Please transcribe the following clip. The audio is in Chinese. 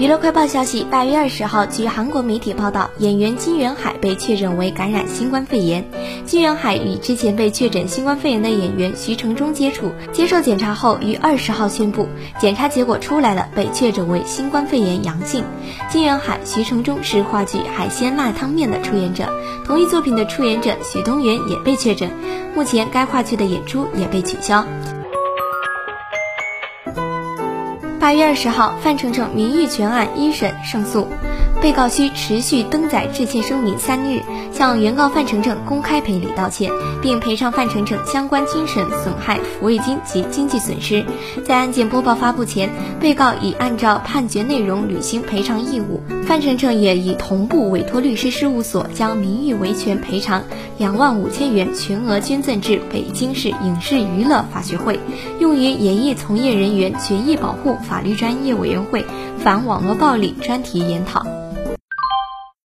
娱乐快报消息，八月二十号，据韩国媒体报道，演员金元海被确诊为感染新冠肺炎。金元海与之前被确诊新冠肺炎的演员徐承忠接触，接受检查后于二十号宣布，检查结果出来了，被确诊为新冠肺炎阳性。金元海、徐承忠是话剧《海鲜辣汤面》的出演者，同一作品的出演者许东元也被确诊，目前该话剧的演出也被取消。八月二十号，范丞丞名誉权案一审胜诉，被告需持续登载致歉声明三日，向原告范丞丞公开赔礼道歉，并赔偿范丞丞相关精神损害抚慰金及经济损失。在案件播报发布前，被告已按照判决内容履行赔偿义务，范丞丞也已同步委托律师事务所将名誉维权赔偿两万五千元全额捐赠至北京市影视娱乐法学会，用于演艺从业人员权益保护。法律专业委员会反网络暴力专题研讨。